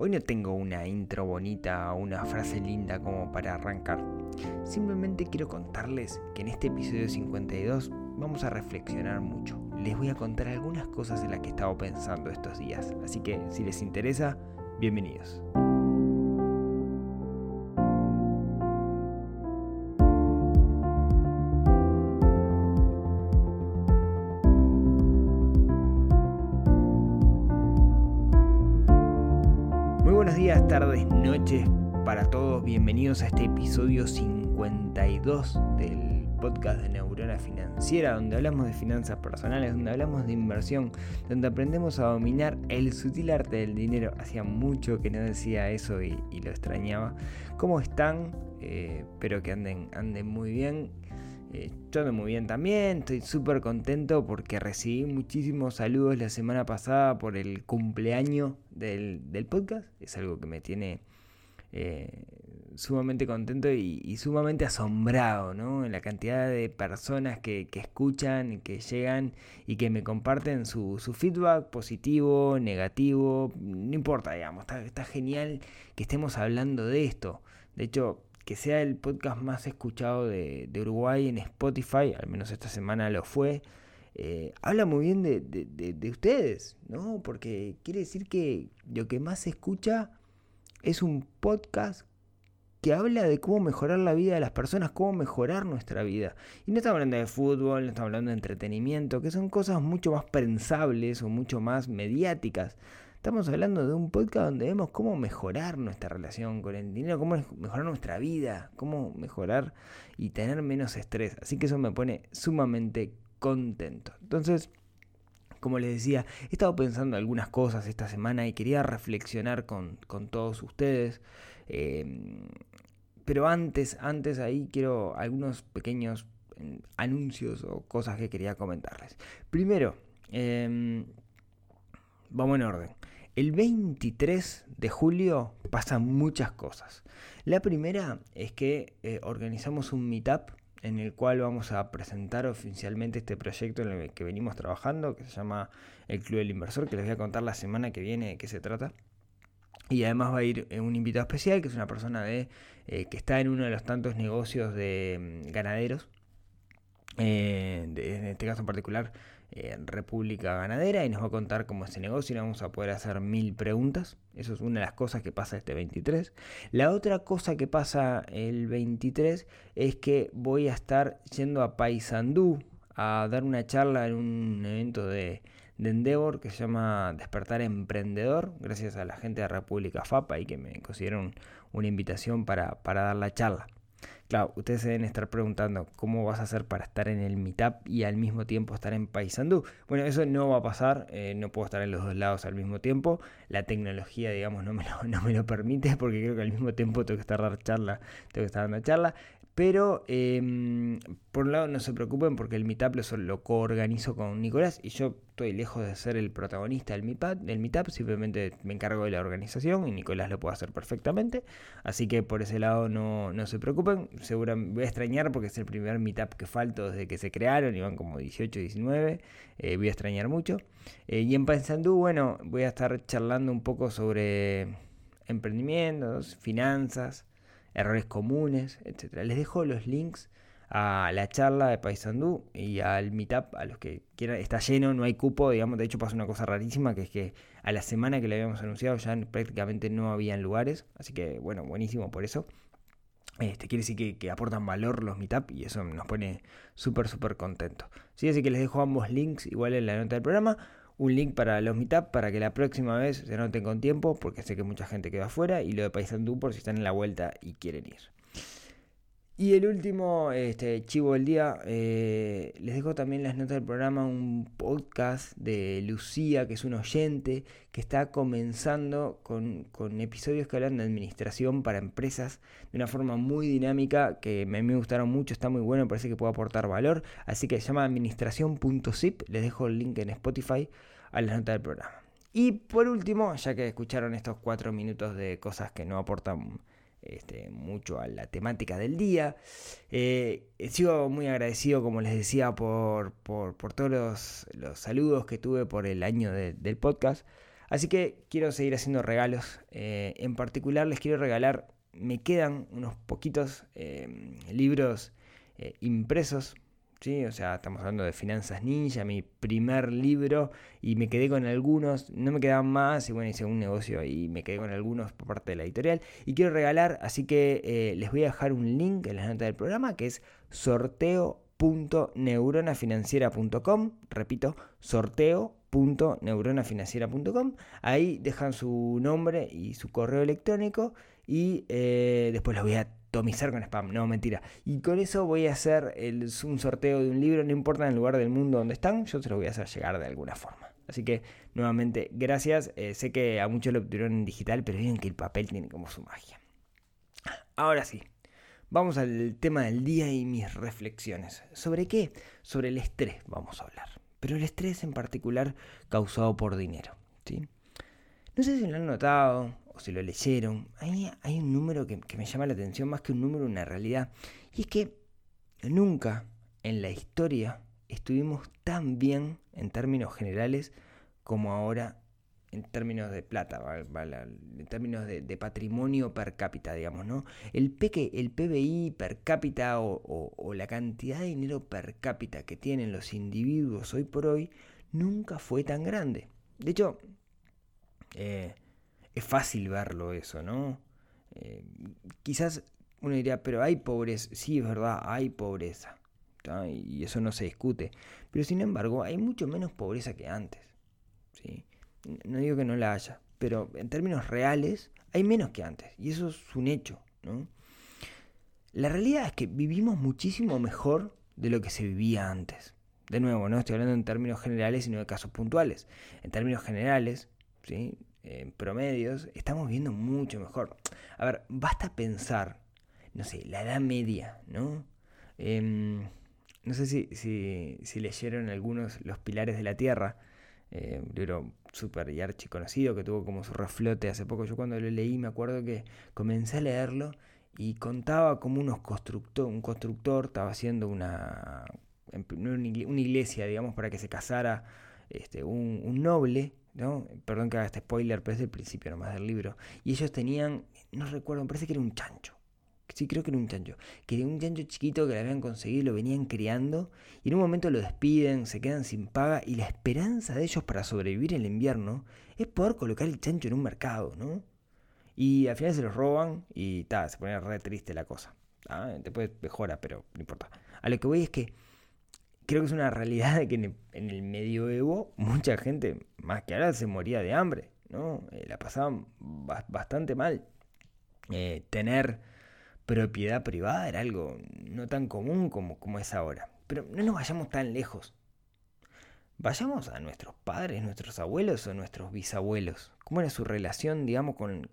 Hoy no tengo una intro bonita o una frase linda como para arrancar. Simplemente quiero contarles que en este episodio 52 vamos a reflexionar mucho. Les voy a contar algunas cosas en las que he estado pensando estos días. Así que si les interesa, bienvenidos. Bienvenidos a este episodio 52 del podcast de Neurona Financiera, donde hablamos de finanzas personales, donde hablamos de inversión, donde aprendemos a dominar el sutil arte del dinero. Hacía mucho que no decía eso y, lo extrañaba. ¿Cómo están? Eh, espero que anden, anden muy bien. Eh, yo ando muy bien también, estoy súper contento porque recibí muchísimos saludos la semana pasada por el cumpleaños del, podcast. Es algo que me tiene eh, sumamente contento y, sumamente asombrado, ¿no? En la cantidad de personas que, escuchan, que llegan y que me comparten su, feedback positivo, negativo, no importa, digamos, está, genial que estemos hablando de esto. De hecho, que sea el podcast más escuchado de, Uruguay en Spotify, al menos esta semana lo fue, eh, habla muy bien de, ustedes, ¿no? Porque quiere decir que lo que más se escucha es un podcast que habla de cómo mejorar la vida de las personas, cómo mejorar nuestra vida. Y no estamos hablando de fútbol, no estamos hablando de entretenimiento, que son cosas mucho más pensables o mucho más mediáticas. Estamos hablando de un podcast donde vemos cómo mejorar nuestra relación con el dinero, cómo mejorar nuestra vida, cómo mejorar y tener menos estrés. Así que eso me pone sumamente contento. Entonces, como les decía, he estado pensando algunas cosas esta semana y quería reflexionar con, todos ustedes. Em, pero antes, antes ahí quiero algunos pequeños em, anuncios o cosas que quería comentarles. Primero, eh, vamos en orden. El 23 de julio pasan muchas cosas. La primera es que eh, organizamos un meetup en el cual vamos a presentar oficialmente este proyecto en el que venimos trabajando, que se llama el Club del Inversor, que les voy a contar la semana que viene de qué se trata. Y además va a ir eh, un invitado especial, que es una persona de, eh, que está en uno de los tantos negocios de mm, ganaderos, en este caso en particular República Ganadera y nos va a contar cómo es ese negocio y vamos a poder hacer mil preguntas. Eso es una de las cosas que pasa este 23. La otra cosa que pasa el 23 es que voy a estar yendo a Paysandú a dar una charla en un evento de, Endeavor que se llama Despertar Emprendedor, gracias a la gente de República FAPA y que me consiguieron una invitación para, para dar la charla. Claro, ustedes se deben estar preguntando cómo vas a hacer para estar en el Meetup y al mismo tiempo estar en Paysandú. Bueno, eso no va a pasar, eh, no puedo estar en los dos lados al mismo tiempo. La tecnología, digamos, no me, lo, no me lo permite porque creo que al mismo tiempo tengo que estar dando charla, tengo que estar dando charla. Pero em, por un lado no se preocupen porque el meetup lo, lo coorganizo con Nicolás y yo estoy lejos de ser el protagonista del meetup, del meetup, simplemente me encargo de la organización y Nicolás lo puede hacer perfectamente. Así que por ese lado no, no se preocupen, seguramente voy a extrañar porque es el primer meetup que falto desde que se crearon, iban como 18, 19, eh, voy a extrañar mucho. Eh, y en Paysandú, bueno, voy a estar charlando un poco sobre emprendimientos, finanzas errores comunes, etc. Les dejo los links a la charla de Paysandú y al meetup a los que quieran. Está lleno, no hay cupo, digamos. De hecho, pasa una cosa rarísima que es que a la semana que le habíamos anunciado ya prácticamente no habían lugares. Así que, bueno, buenísimo por eso. Este, quiere decir que, que, aportan valor los meetup y eso nos pone súper, súper contentos. ¿Sí? Así que les dejo ambos links igual en la nota del programa un link para los meetup para que la próxima vez se noten con tiempo, porque sé que mucha gente queda afuera, y lo de Paisandú por si están en la vuelta y quieren ir. Y el último este, chivo del día, eh, les dejo también las notas del programa, un podcast de Lucía, que es un oyente, que está comenzando con, episodios que hablan de administración para empresas de una forma muy dinámica, que mí me gustaron mucho, está muy bueno, parece que puede aportar valor. Así que se llama administración.zip, les dejo el link en Spotify a las notas del programa. Y por último, ya que escucharon estos cuatro minutos de cosas que no aportan este, mucho a la temática del día. Eh, sigo muy agradecido, como les decía, por, por, todos los, saludos que tuve por el año del podcast. Así que quiero seguir haciendo regalos. Eh, en particular les quiero regalar, me quedan unos poquitos eh, libros eh, impresos. ¿Sí? O sea, estamos hablando de Finanzas Ninja, mi primer libro, y me quedé con algunos, no me quedaban más, y bueno, hice un negocio y me quedé con algunos por parte de la editorial. Y quiero regalar, así que les voy a dejar un link en la nota del programa que es sorteo.neuronafinanciera.com. Repito, sorteo neuronafinanciera.com. Ahí dejan su nombre y su correo electrónico y eh, después los voy a atomizar con spam. No, mentira. Y con eso voy a hacer un sorteo de un libro, no importa en el lugar del mundo donde están, yo se lo voy a hacer llegar de alguna forma. Así que nuevamente, gracias. Eh, sé que a muchos lo obtuvieron en digital, pero miren que el papel tiene como su magia. Ahora sí, vamos al tema del día y mis reflexiones. ¿Sobre qué? Sobre el estrés vamos a hablar pero el estrés en particular causado por dinero. ¿sí? No sé si lo han notado o si lo leyeron, hay, un número que, me llama la atención más que un número, una realidad, y es que nunca en la historia estuvimos tan bien en términos generales como ahora en términos de plata, en términos de, patrimonio per cápita, digamos, ¿no? El, el PBI per cápita o, la cantidad de dinero per cápita que tienen los individuos hoy por hoy nunca fue tan grande. De hecho, eh, es fácil verlo eso, ¿no? Eh, quizás uno diría, pero hay pobreza, sí es verdad, hay pobreza, y eso no se discute, pero sin embargo hay mucho menos pobreza que antes, ¿sí? No digo que no la haya, pero en términos reales hay menos que antes. Y eso es un hecho. ¿no? La realidad es que vivimos muchísimo mejor de lo que se vivía antes. De nuevo, no estoy hablando en términos generales, sino de casos puntuales. En términos generales, ¿sí? En promedios, estamos viendo mucho mejor. A ver, basta pensar, no sé, la edad media, ¿no? Em, no sé si, si, leyeron algunos Los Pilares de la Tierra, eh, un libro súper y archiconocido que tuvo como su reflote hace poco. Yo cuando lo leí me acuerdo que comencé a leerlo y contaba como unos constructor, un constructor estaba haciendo una, una iglesia, digamos, para que se casara este, un, noble, ¿no? Perdón que haga este spoiler, pero es el principio nomás del libro. Y ellos tenían, no recuerdo, me parece que era un chancho sí creo que era un chancho, que era un chancho chiquito que le habían conseguido, lo venían criando y en un momento lo despiden, se quedan sin paga y la esperanza de ellos para sobrevivir el invierno es poder colocar el chancho en un mercado, ¿no? Y al final se los roban y ta, se pone re triste la cosa. Después mejora, pero no importa. A lo que voy es que creo que es una realidad de que en el, medioevo mucha gente, más que ahora, se moría de hambre, ¿no? Eh, la pasaban bastante mal. Eh, tener propiedad privada era algo no tan común como, como es ahora. Pero no nos vayamos tan lejos. Vayamos a nuestros padres, nuestros abuelos o nuestros bisabuelos. ¿Cómo era su relación, digamos, con,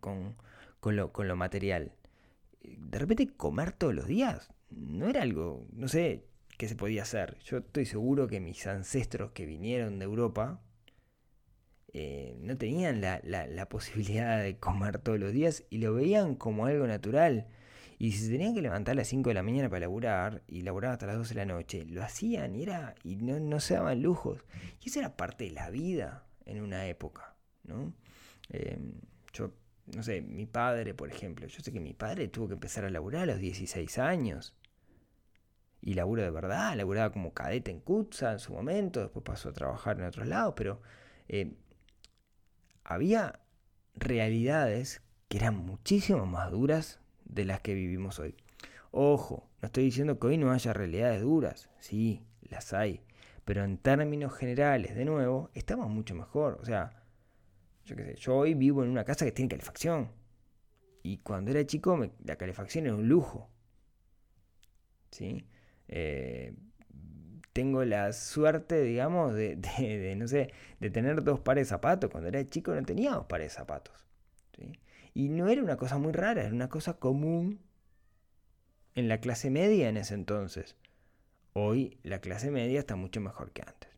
lo, con lo material? De repente comer todos los días no era algo, no sé, qué se podía hacer. Yo estoy seguro que mis ancestros que vinieron de Europa eh, no tenían la, la, posibilidad de comer todos los días y lo veían como algo natural. Y si se tenían que levantar a las 5 de la mañana para laburar y laburar hasta las 12 de la noche, lo hacían y, era, y no, se daban lujos. Y eso era parte de la vida en una época, ¿no? Em, yo, no sé, mi padre, por ejemplo, yo sé que mi padre tuvo que empezar a laburar a los 16 años. Y laburo de verdad, laburaba como cadete en Kutza en su momento, después pasó a trabajar en otros lados, pero eh, había realidades que eran muchísimo más duras de las que vivimos hoy. Ojo, no estoy diciendo que hoy no haya realidades duras, sí, las hay, pero en términos generales, de nuevo, estamos mucho mejor. O sea, yo qué sé, yo hoy vivo en una casa que tiene calefacción. Y cuando era chico, la calefacción era un lujo. ¿Sí? Eh, tengo la suerte, digamos, de, no sé, de tener dos pares de zapatos. Cuando era chico no tenía dos pares de zapatos. Y no era una cosa muy rara, era una cosa común en la clase media en ese entonces. Hoy la clase media está mucho mejor que antes.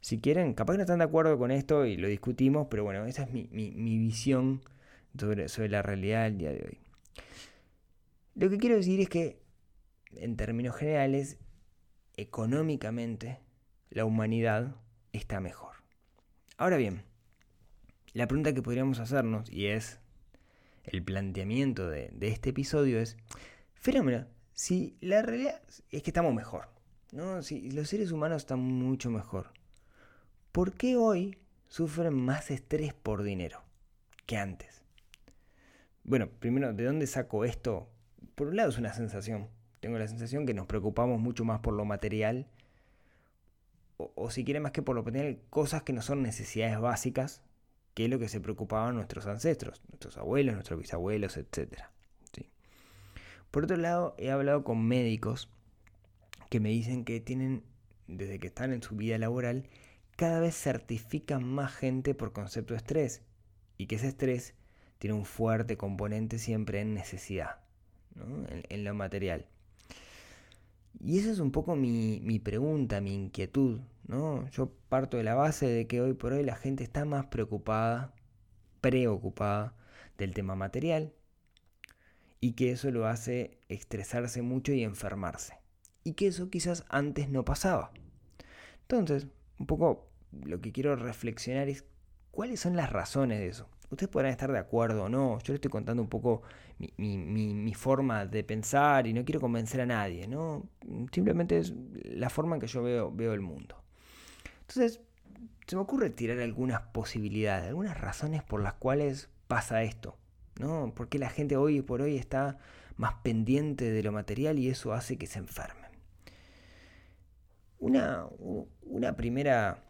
Si quieren, capaz que no están de acuerdo con esto y lo discutimos, pero bueno, esa es mi, visión sobre, sobre la realidad del día de hoy. Lo que quiero decir es que, en términos generales, económicamente, la humanidad está mejor. Ahora bien, la pregunta que podríamos hacernos, y es el planteamiento de, este episodio, es, fenómeno, si la realidad es que estamos mejor, ¿no? si los seres humanos están mucho mejor, ¿por qué hoy sufren más estrés por dinero que antes? Bueno, primero, ¿de dónde saco esto? Por un lado es una sensación. Tengo la sensación que nos preocupamos mucho más por lo material, o, o si quiere más que por lo material, cosas que no son necesidades básicas, que es lo que se preocupaban nuestros ancestros, nuestros abuelos, nuestros bisabuelos, etc. Por otro lado, he hablado con médicos que me dicen que tienen, desde que están en su vida laboral, cada vez certifican más gente por concepto de estrés y que ese estrés tiene un fuerte componente siempre en necesidad, en, lo material. Y esa es un poco mi, mi pregunta, mi inquietud. ¿no? Yo parto de la base de que hoy por hoy la gente está más preocupada, preocupada del tema material y que eso lo hace estresarse mucho y enfermarse. Y que eso quizás antes no pasaba. Entonces, un poco lo que quiero reflexionar es cuáles son las razones de eso. Ustedes podrán estar de acuerdo o no, yo les estoy contando un poco mi, forma de pensar y no quiero convencer a nadie, ¿no? Simplemente es la forma en que yo veo, el mundo. Entonces, se me ocurre tirar algunas posibilidades, algunas razones por las cuales pasa esto, ¿no? Porque la gente hoy por hoy está más pendiente de lo material y eso hace que se enfermen. Una, una primera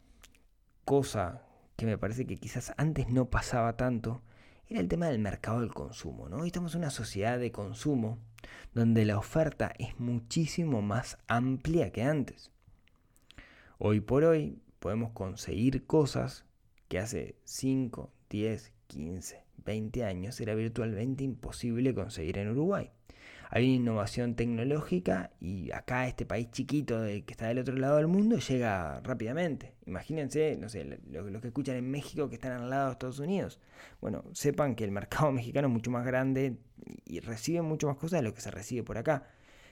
cosa que me parece que quizás antes no pasaba tanto era el tema del mercado del consumo. ¿no? Hoy estamos en una sociedad de consumo donde la oferta es muchísimo más amplia que antes. Hoy por hoy podemos conseguir cosas que hace 5, 10, 15, 20 años era virtualmente imposible conseguir en Uruguay. Hay una innovación tecnológica y acá este país chiquito que está del otro lado del mundo llega rápidamente. Imagínense, no sé, los, que escuchan en México que están al lado de Estados Unidos. Bueno, sepan que el mercado mexicano es mucho más grande y recibe mucho más cosas de lo que se recibe por acá.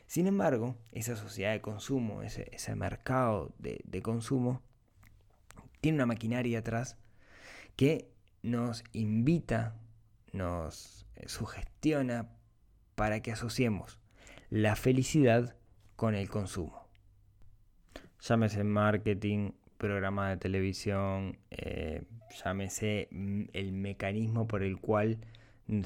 Sin embargo, esa sociedad de consumo, ese, mercado de, de consumo, tiene una maquinaria atrás que nos invita, nos sugestiona para que asociemos la felicidad con el consumo. Llámese marketing, programa de televisión, eh, llámese mm, el mecanismo por el cual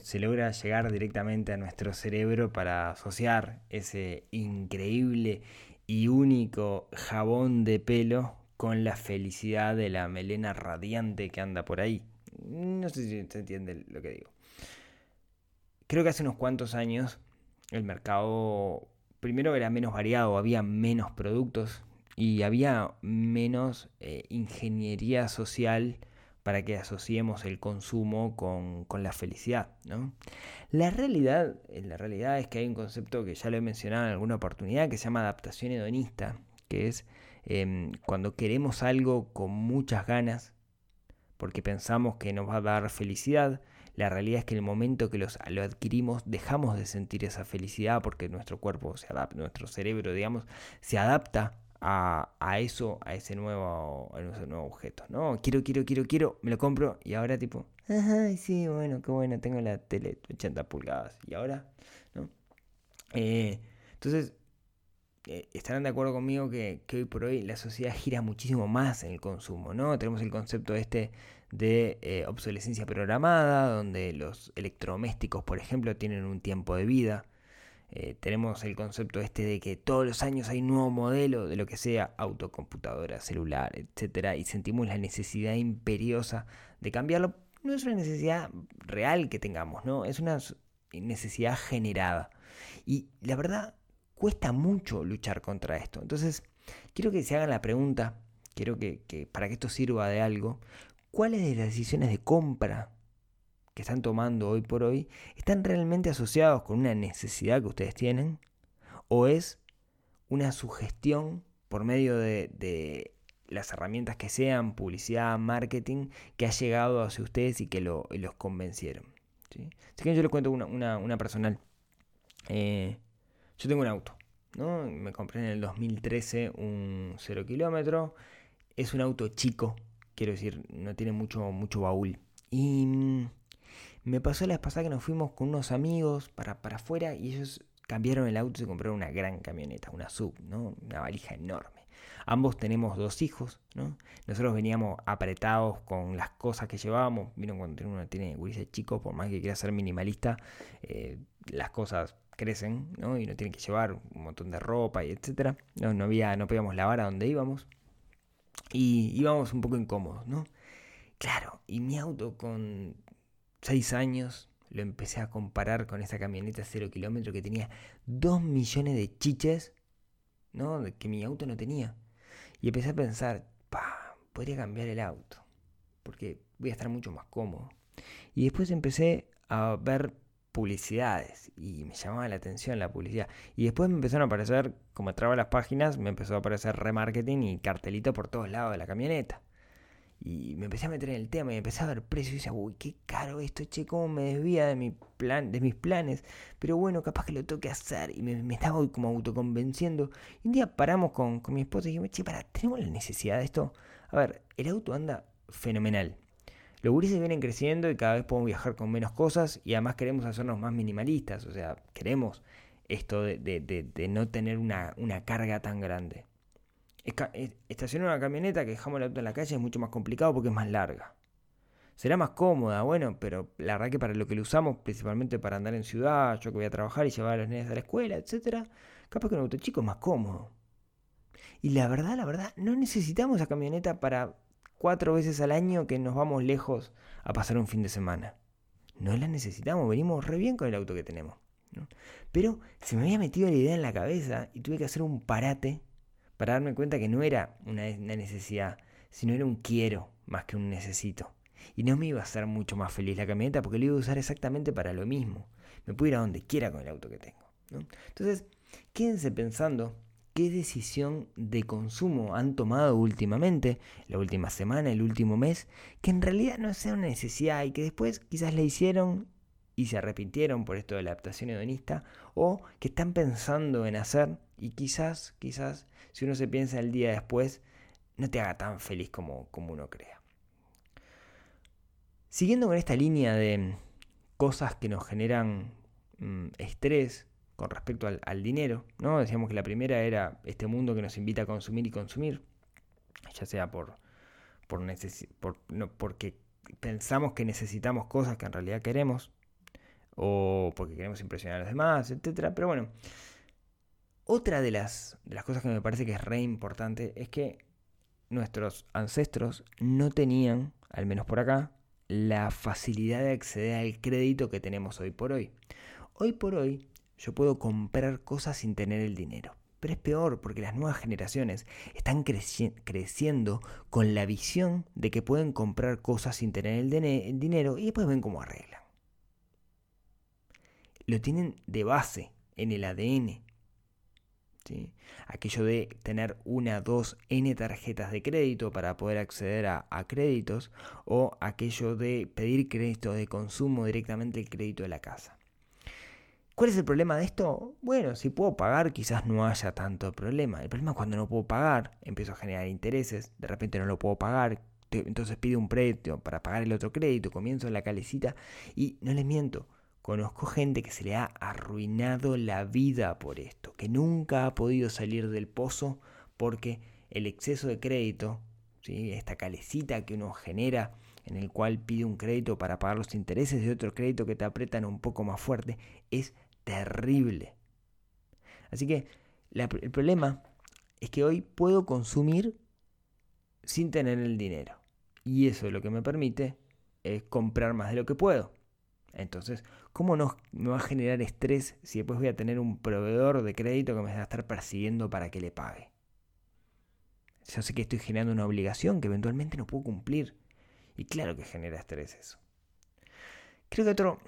se logra llegar directamente a nuestro cerebro para asociar ese increíble y único jabón de pelo con la felicidad de la melena radiante que anda por ahí. No sé si se entiende lo que digo. Creo que hace unos cuantos años el mercado primero era menos variado, había menos productos y había menos eh, ingeniería social para que asociemos el consumo con, la felicidad. ¿no? La, realidad, eh, la realidad es que hay un concepto que ya lo he mencionado en alguna oportunidad que se llama adaptación hedonista, que es Em, cuando queremos algo con muchas ganas, porque pensamos que nos va a dar felicidad, la realidad es que en el momento que lo adquirimos dejamos de sentir esa felicidad porque nuestro cuerpo se adapta, nuestro cerebro, digamos, se adapta a, eso, a ese nuevo, a ese nuevo objeto. ¿no? Quiero, quiero, quiero, quiero, me lo compro y ahora tipo, ay, sí, bueno, qué bueno, tengo la tele 80 pulgadas. Y ahora, ¿no? Eh, entonces, eh, estarán de acuerdo conmigo que, hoy por hoy la sociedad gira muchísimo más en el consumo, ¿no? Tenemos el concepto este de eh, obsolescencia programada, donde los electrodomésticos, por ejemplo, tienen un tiempo de vida. Eh, tenemos el concepto este de que todos los años hay un nuevo modelo de lo que sea, autocomputadora, celular, etcétera, y sentimos la necesidad imperiosa de cambiarlo. No es una necesidad real que tengamos, ¿no? Es una necesidad generada. Y la verdad, cuesta mucho luchar contra esto. Entonces, quiero que se hagan la pregunta, quiero que, para que esto sirva de algo, ¿cuáles de las decisiones de compra que están tomando hoy por hoy están realmente asociados con una necesidad que ustedes tienen? ¿O es una sugestión por medio de, las herramientas que sean, publicidad, marketing, que ha llegado hacia ustedes y que los convencieron? ¿sí? Así yo les cuento una, personal. Eh, yo tengo un auto, ¿no? Me compré en el 2013 un 0 kilómetro. Es un auto chico, quiero decir, no tiene mucho, mucho baúl. Y mm, me pasó la vez pasada que nos fuimos con unos amigos para, para afuera y ellos cambiaron el auto y se compraron una gran camioneta, una sub, ¿no? Una valija enorme. Ambos tenemos dos hijos, ¿no? Nosotros veníamos apretados con las cosas que llevábamos. Vieron cuando uno tiene gurises chicos, por más que quiera ser minimalista, eh, las cosas crecen, ¿no? Y no tiene que llevar un montón de ropa y etcétera. No, no había, no podíamos lavar a donde íbamos. Y íbamos un poco incómodos, ¿no? Claro, y mi auto con 6 años lo empecé a comparar con esa camioneta cero kilómetro que tenía 2 millones de chiches, ¿no? Que mi auto no tenía. Y empecé a pensar, pa, podría cambiar el auto, porque voy a estar mucho más cómodo. Y después empecé a ver publicidades y me llamaba la atención la publicidad. Y después me empezaron a aparecer, como traba las páginas, me empezó a aparecer remarketing y cartelito por todos lados de la camioneta. Y me empecé a meter en el tema y empecé a ver precios y decía, uy, qué caro esto, che, cómo me desvía de, mi plan, de mis planes. Pero bueno, capaz que lo tengo que hacer. Y me, estaba como autoconvenciendo. Y un día paramos con, con mi esposa y dijimos, che, para, ¿tenemos la necesidad de esto? A ver, el auto anda fenomenal. Los gurises vienen creciendo y cada vez podemos viajar con menos cosas y además queremos hacernos más minimalistas. O sea, queremos esto de, no tener una, carga tan grande. Eh, estacionar una camioneta que dejamos el auto en la calle es mucho más complicado porque es más larga. Será más cómoda, bueno, pero la verdad que para lo que lo usamos, principalmente para andar en ciudad, yo que voy a trabajar y llevar a los niños a la escuela, etcétera, capaz que un auto chico es más cómodo. Y la verdad, la verdad, no necesitamos esa camioneta para cuatro veces al año que nos vamos lejos a pasar un fin de semana. No la necesitamos, venimos re bien con el auto que tenemos. Pero se me había metido la idea en la cabeza y tuve que hacer un parate para darme cuenta que no era una, necesidad, sino era un quiero más que un necesito. Y no me iba a hacer mucho más feliz la camioneta porque la iba a usar exactamente para lo mismo. Me puedo ir a donde quiera con el auto que tengo. Entonces, quédense pensando qué decisión de consumo han tomado últimamente, la última semana, el último mes, que en realidad no sea una necesidad y que después quizás la hicieron y se arrepintieron por esto de la adaptación hedonista, o que están pensando en hacer y quizás, quizás, si uno se piensa el día después, no te haga tan feliz como, como uno crea. Siguiendo con esta línea de cosas que nos generan mm, estrés con respecto al, dinero, ¿no? Decíamos que la primera era este mundo que nos invita a consumir y consumir, ya sea por, por, por no, porque pensamos que necesitamos cosas que en realidad queremos, o porque queremos impresionar a los demás, etc. Pero bueno, otra de las, de las cosas que me parece que es re importante es que nuestros ancestros no tenían, al menos por acá, la facilidad de acceder al crédito que tenemos hoy por hoy. Hoy por hoy yo puedo comprar cosas sin tener el dinero. Pero es peor porque las nuevas generaciones están creciendo con la visión de que pueden comprar cosas sin tener el, dinero y después ven cómo arreglan lo tienen de base en el ADN. ¿sí? Aquello de tener una, dos, n tarjetas de crédito para poder acceder a, créditos o aquello de pedir crédito de consumo directamente el crédito de la casa. ¿Cuál es el problema de esto? Bueno, si puedo pagar quizás no haya tanto problema. El problema es cuando no puedo pagar, empiezo a generar intereses, de repente no lo puedo pagar, entonces pido un préstamo para pagar el otro crédito, comienzo en la calecita y no les miento, Conozco gente que se le ha arruinado la vida por esto, que nunca ha podido salir del pozo porque el exceso de crédito, ¿sí? esta calecita que uno genera en el cual pide un crédito para pagar los intereses de otro crédito que te apretan un poco más fuerte, es terrible. Así que el problema es que hoy puedo consumir sin tener el dinero. Y eso es lo que me permite es comprar más de lo que puedo. Entonces, ¿cómo no me va a generar estrés si después voy a tener un proveedor de crédito que me va a estar persiguiendo para que le pague? Yo sé que estoy generando una obligación que eventualmente no puedo cumplir. Y claro que genera estrés eso. Creo que otro,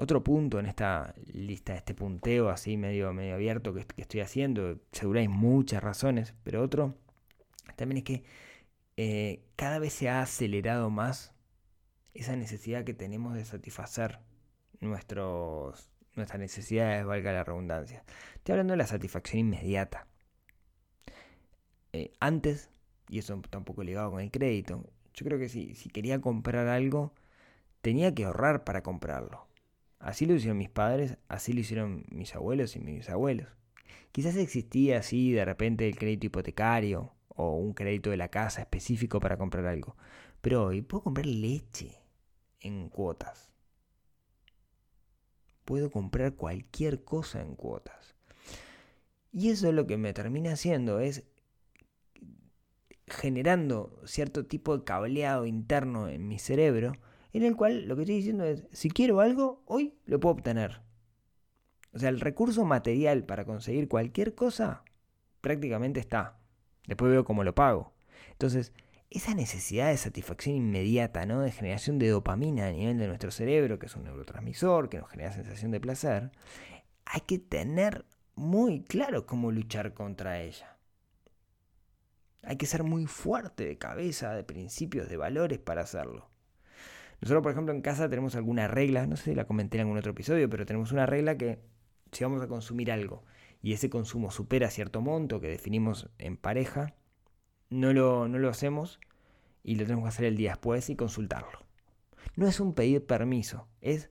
otro punto en esta lista, este punteo así medio, medio abierto que, estoy haciendo, seguro hay muchas razones, pero otro también es que eh, cada vez se ha acelerado más esa necesidad que tenemos de satisfacer nuestros, nuestras necesidades, valga la redundancia. Estoy hablando de la satisfacción inmediata. Eh, antes, y eso tampoco ligado con el crédito, yo creo que si, si quería comprar algo, tenía que ahorrar para comprarlo. Así lo hicieron mis padres, así lo hicieron mis abuelos y mis bisabuelos. Quizás existía así de repente el crédito hipotecario o un crédito de la casa específico para comprar algo. Pero hoy puedo comprar leche en cuotas. Puedo comprar cualquier cosa en cuotas. Y eso es lo que me termina haciendo es generando cierto tipo de cableado interno en mi cerebro, en el cual lo que estoy diciendo es, si quiero algo, hoy lo puedo obtener. O sea, el recurso material para conseguir cualquier cosa prácticamente está. Después veo cómo lo pago. Entonces, esa necesidad de satisfacción inmediata, ¿no? De generación de dopamina a nivel de nuestro cerebro, que es un neurotransmisor, que nos genera sensación de placer, hay que tener muy claro cómo luchar contra ella. Hay que ser muy fuerte de cabeza, de principios, de valores para hacerlo. Nosotros, por ejemplo, en casa tenemos alguna regla, no sé si la comenté en algún otro episodio, pero tenemos una regla que si vamos a consumir algo y ese consumo supera cierto monto que definimos en pareja, no lo, no lo hacemos y lo tenemos que hacer el día después y consultarlo. No es un pedir permiso, es,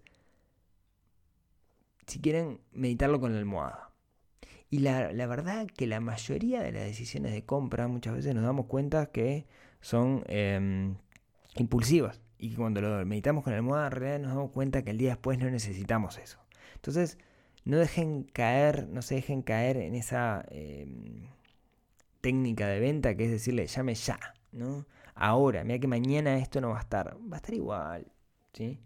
si quieren, meditarlo con la almohada. Y la, verdad que la mayoría de las decisiones de compra muchas veces nos damos cuenta que son em, impulsivas. Y que cuando lo meditamos con la almohada, en realidad nos damos cuenta que el día después no necesitamos eso. Entonces, no dejen caer, no se dejen caer en esa em, técnica de venta que es decirle, llame ya, ¿no? Ahora, mira que mañana esto no va a estar. Va a estar igual, ¿sí?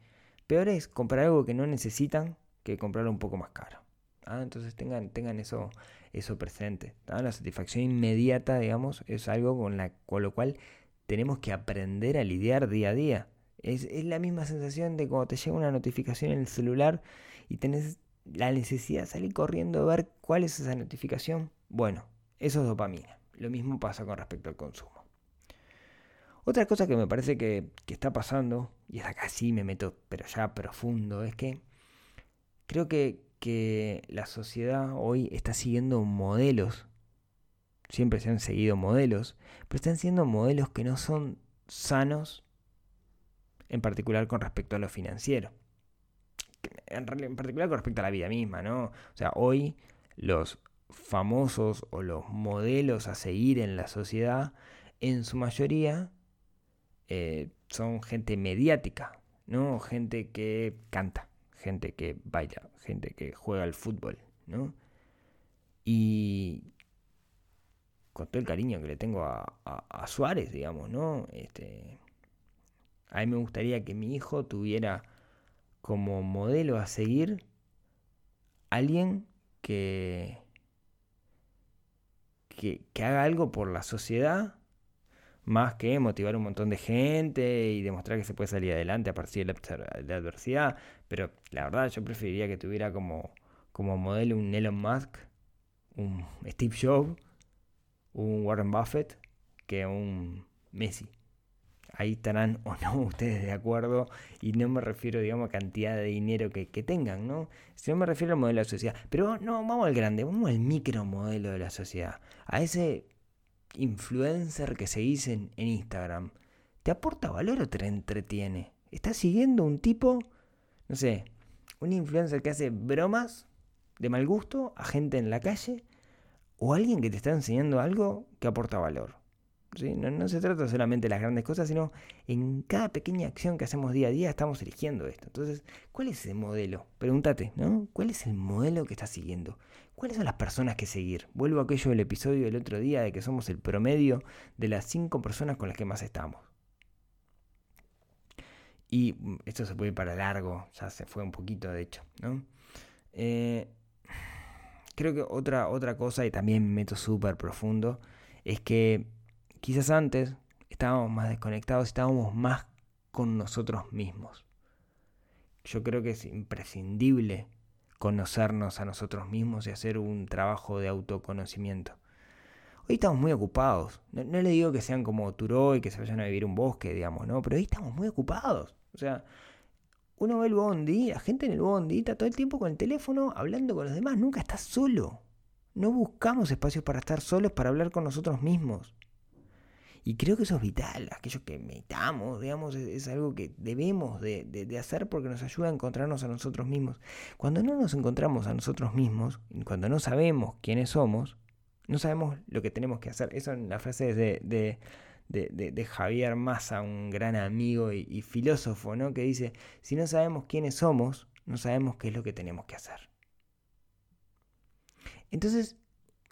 Peor es comprar algo que no necesitan que comprarlo un poco más caro. ¿ah? Entonces tengan, tengan eso, eso presente. La satisfacción inmediata, digamos, es algo con, la, con lo cual tenemos que aprender a lidiar día a día. Es, es, la misma sensación de cuando te llega una notificación en el celular y tenés la necesidad de salir corriendo a ver cuál es esa notificación. Bueno, eso es dopamina. Lo mismo pasa con respecto al consumo. Otra cosa que me parece que, que está pasando, y es acá sí me meto, pero ya profundo, es que creo que, que la sociedad hoy está siguiendo modelos, siempre se han seguido modelos, pero están siendo modelos que no son sanos, en particular con respecto a lo financiero. En, particular con respecto a la vida misma, ¿no? O sea, hoy los famosos o los modelos a seguir en la sociedad, en su mayoría, eh, son gente mediática, ¿no? Gente que canta, gente que baila, gente que juega al fútbol, ¿no? Y con todo el cariño que le tengo a, Suárez, digamos, ¿no? Este, a mí me gustaría que mi hijo tuviera como modelo a seguir alguien que, que, haga algo por la sociedad más que motivar un montón de gente y demostrar que se puede salir adelante a partir de la, adversidad. Pero la verdad yo preferiría que tuviera como, como modelo un Elon Musk, un Steve Jobs, un Warren Buffett, que un Messi. Ahí estarán o no ustedes de acuerdo y no me refiero, digamos, a cantidad de dinero que, tengan, ¿no? Sino me refiero al modelo de la sociedad. Pero no, vamos al grande, vamos al micro modelo de la sociedad. A ese influencer que seguís en, en Instagram, ¿te aporta valor o te entretiene? ¿Estás siguiendo un tipo, no sé, un influencer que hace bromas de mal gusto a gente en la calle? ¿O alguien que te está enseñando algo que aporta valor? No, se trata solamente de las grandes cosas, sino en cada pequeña acción que hacemos día a día estamos eligiendo esto. Entonces, ¿cuál es ese modelo? Pregúntate, ¿no? ¿Cuál es el modelo que estás siguiendo? ¿Cuáles son las personas que seguir? Vuelvo a aquello del episodio del otro día de que somos el promedio de las cinco personas con las que más estamos. Y mm, esto se puede ir para largo, ya se fue un poquito de hecho, ¿no? Eh, creo que otra, otra cosa, y también me meto súper profundo, es que Quizás antes estábamos más desconectados, estábamos más con nosotros mismos. Yo creo que es imprescindible conocernos a nosotros mismos y hacer un trabajo de autoconocimiento. Hoy estamos muy ocupados. No, le digo que sean como Turó y que se vayan a vivir un bosque, digamos, ¿no? Pero hoy estamos muy ocupados. O sea, uno ve el bondi, la gente en el bondi está todo el tiempo con el teléfono hablando con los demás. Nunca está solo. No buscamos espacios para estar solos, para hablar con nosotros mismos. Y creo que eso es vital, aquello que meditamos, digamos, es, algo que debemos de, de, hacer porque nos ayuda a encontrarnos a nosotros mismos. Cuando no nos encontramos a nosotros mismos, cuando no sabemos quiénes somos, no sabemos lo que tenemos que hacer. Eso en la frase de, de, Javier Massa, un gran amigo y, y filósofo, ¿no? que dice, si no sabemos quiénes somos, no sabemos qué es lo que tenemos que hacer. Entonces,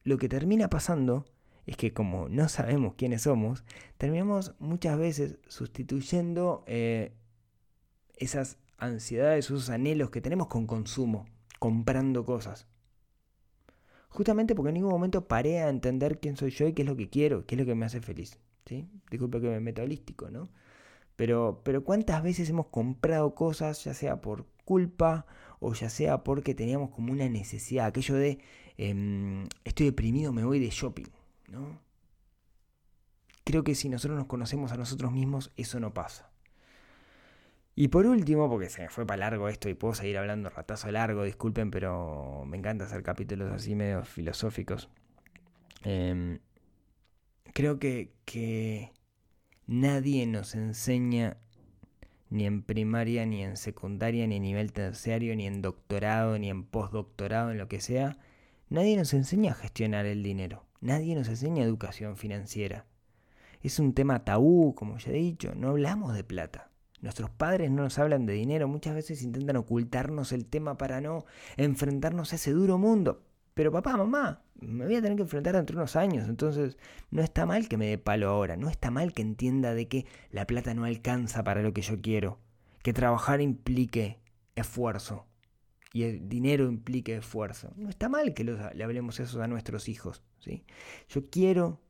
lo que termina pasando es que como no sabemos quiénes somos, terminamos muchas veces sustituyendo eh, esas ansiedades, esos anhelos que tenemos con consumo, comprando cosas. Justamente porque en ningún momento paré a entender quién soy yo y qué es lo que quiero, qué es lo que me hace feliz. ¿sí? Disculpe que me meto holístico, ¿no? Pero, pero cuántas veces hemos comprado cosas, ya sea por culpa o ya sea porque teníamos como una necesidad, aquello de em, estoy deprimido, me voy de shopping. ¿No? Creo que si nosotros nos conocemos a nosotros mismos, eso no pasa. Y por último, porque se me fue para largo esto y puedo seguir hablando ratazo largo, disculpen, pero me encanta hacer capítulos así medio filosóficos. Em, creo que, que nadie nos enseña ni en primaria, ni en secundaria, ni en nivel terciario, ni en doctorado, ni en postdoctorado, en lo que sea, nadie nos enseña a gestionar el dinero. Nadie nos enseña educación financiera. Es un tema tabú, como ya he dicho, no hablamos de plata. Nuestros padres no nos hablan de dinero, muchas veces intentan ocultarnos el tema para no enfrentarnos a ese duro mundo. Pero papá, mamá, me voy a tener que enfrentar dentro de unos años, entonces no está mal que me dé palo ahora, no está mal que entienda de que la plata no alcanza para lo que yo quiero, que trabajar implique esfuerzo y el dinero implique esfuerzo. No está mal que le hablemos eso a nuestros hijos. ¿sí? Yo quiero,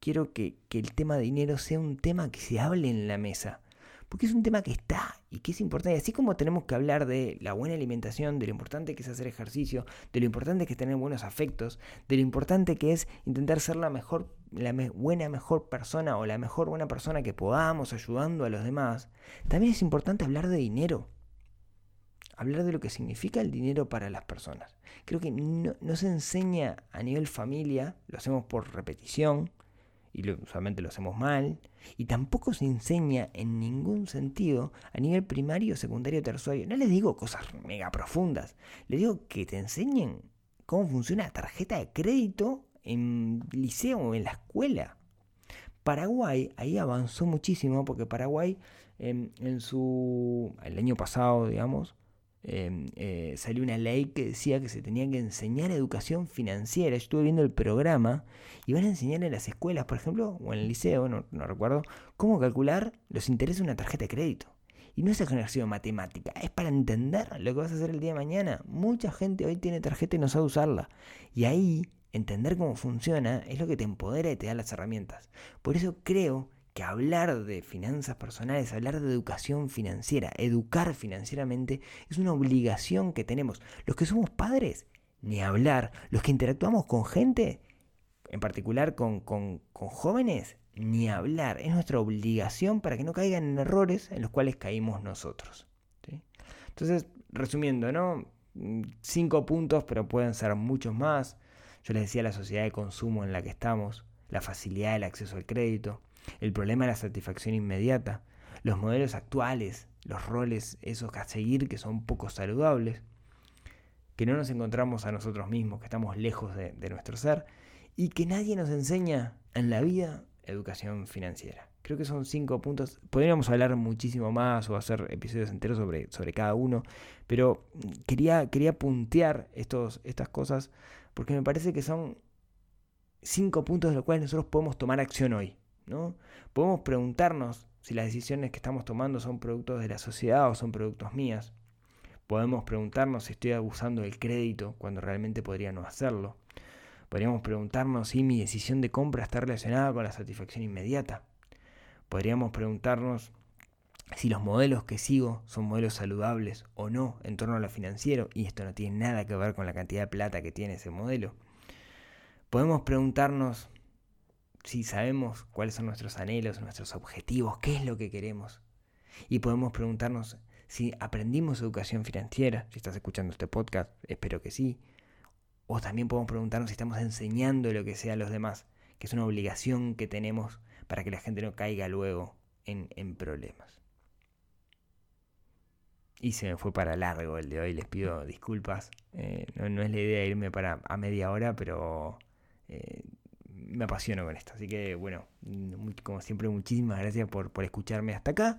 quiero que, que el tema de dinero sea un tema que se hable en la mesa. Porque es un tema que está y que es importante. Así como tenemos que hablar de la buena alimentación, de lo importante que es hacer ejercicio, de lo importante que es tener buenos afectos, de lo importante que es intentar ser la mejor, la buena, mejor persona o la mejor buena persona que podamos ayudando a los demás, también es importante hablar de dinero hablar de lo que significa el dinero para las personas. Creo que no, se enseña a nivel familia, lo hacemos por repetición y usualmente lo hacemos mal, y tampoco se enseña en ningún sentido a nivel primario, secundario, terciario. No les digo cosas mega profundas, les digo que te enseñen cómo funciona la tarjeta de crédito en liceo o en la escuela. Paraguay ahí avanzó muchísimo porque Paraguay en, en su el año pasado, digamos, Em, eh, salió una ley que decía que se tenía que enseñar educación financiera. Yo estuve viendo el programa y van a enseñar en las escuelas, por ejemplo, o en el liceo, no, recuerdo, cómo calcular los intereses de una tarjeta de crédito. Y no es ejercicio matemática, es para entender lo que vas a hacer el día de mañana. Mucha gente hoy tiene tarjeta y no sabe usarla. Y ahí, entender cómo funciona es lo que te empodera y te da las herramientas. Por eso creo que hablar de finanzas personales, hablar de educación financiera, educar financieramente, es una obligación que tenemos. Los que somos padres, ni hablar. Los que interactuamos con gente, en particular con, jóvenes, ni hablar. Es nuestra obligación para que no caigan en errores en los cuales caímos nosotros. Entonces, resumiendo, ¿no? Cinco puntos, pero pueden ser muchos más. Yo les decía la sociedad de consumo en la que estamos, la facilidad del acceso al crédito, el problema de la satisfacción inmediata, los modelos actuales, los roles esos a seguir que son poco saludables, que no nos encontramos a nosotros mismos, que estamos lejos de, nuestro ser y que nadie nos enseña en la vida educación financiera. Creo que son cinco puntos. Podríamos hablar muchísimo más o hacer episodios enteros sobre, sobre cada uno, pero quería, quería puntear estos, estas cosas porque me parece que son cinco puntos de los cuales nosotros podemos tomar acción hoy. ¿No? Podemos preguntarnos si las decisiones que estamos tomando son productos de la sociedad o son productos mías. Podemos preguntarnos si estoy abusando del crédito cuando realmente podría no hacerlo. Podríamos preguntarnos si mi decisión de compra está relacionada con la satisfacción inmediata. Podríamos preguntarnos si los modelos que sigo son modelos saludables o no en torno a lo financiero y esto no tiene nada que ver con la cantidad de plata que tiene ese modelo. Podemos preguntarnos si sabemos cuáles son nuestros anhelos, nuestros objetivos, qué es lo que queremos. Y podemos preguntarnos si aprendimos educación financiera, si estás escuchando este podcast, espero que sí. O también podemos preguntarnos si estamos enseñando lo que sea a los demás, que es una obligación que tenemos para que la gente no caiga luego en, problemas. Y se me fue para largo el de hoy, les pido disculpas. Eh, no, es la idea irme para a media hora, pero eh, me apasiono con esto. Así que bueno, como siempre, muchísimas gracias por, por escucharme hasta acá.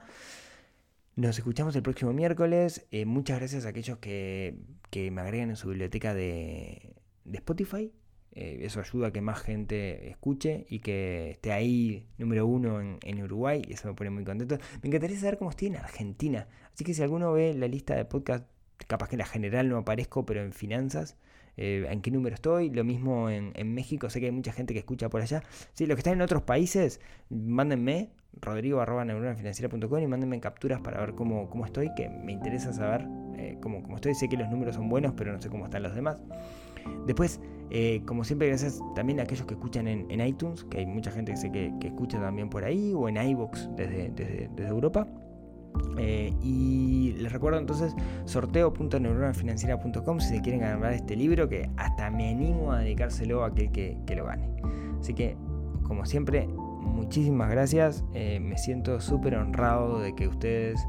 Nos escuchamos el próximo miércoles. Eh, muchas gracias a aquellos que, me agregan en su biblioteca de, Spotify. Eh, eso ayuda a que más gente escuche y que esté ahí número uno en, Uruguay. Y eso me pone muy contento. Me encantaría saber cómo estoy en Argentina. Así que si alguno ve la lista de podcast, capaz que en la general no aparezco, pero en finanzas, eh, en qué número estoy. Lo mismo en, México, sé que hay mucha gente que escucha por allá. Sí, los que están en otros países, mándenme rodrigo arroba y mándenme capturas para ver cómo, cómo estoy, que me interesa saber eh, cómo, estoy. Sé que los números son buenos, pero no sé cómo están los demás. Después, eh, como siempre, gracias también a aquellos que escuchan en, iTunes, que hay mucha gente que sé que, escucha también por ahí, o en iVoox desde, desde, Europa. Eh, y les recuerdo entonces sorteo.neuronafinanciera.com si se quieren ganar este libro que hasta me animo a dedicárselo a aquel que, que lo gane. Así que, como siempre, muchísimas gracias. Eh, me siento súper honrado de que ustedes,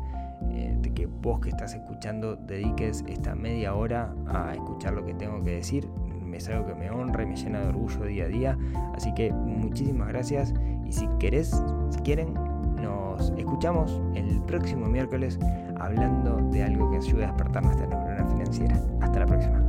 eh, de que vos que estás escuchando, dediques esta media hora a escuchar lo que tengo que decir. Es algo que me honra y me llena de orgullo día a día. Así que muchísimas gracias. Y si querés, si quieren, nos escuchamos el próximo miércoles hablando de algo que ayude a despertar nuestra neurona financiera. Hasta la próxima.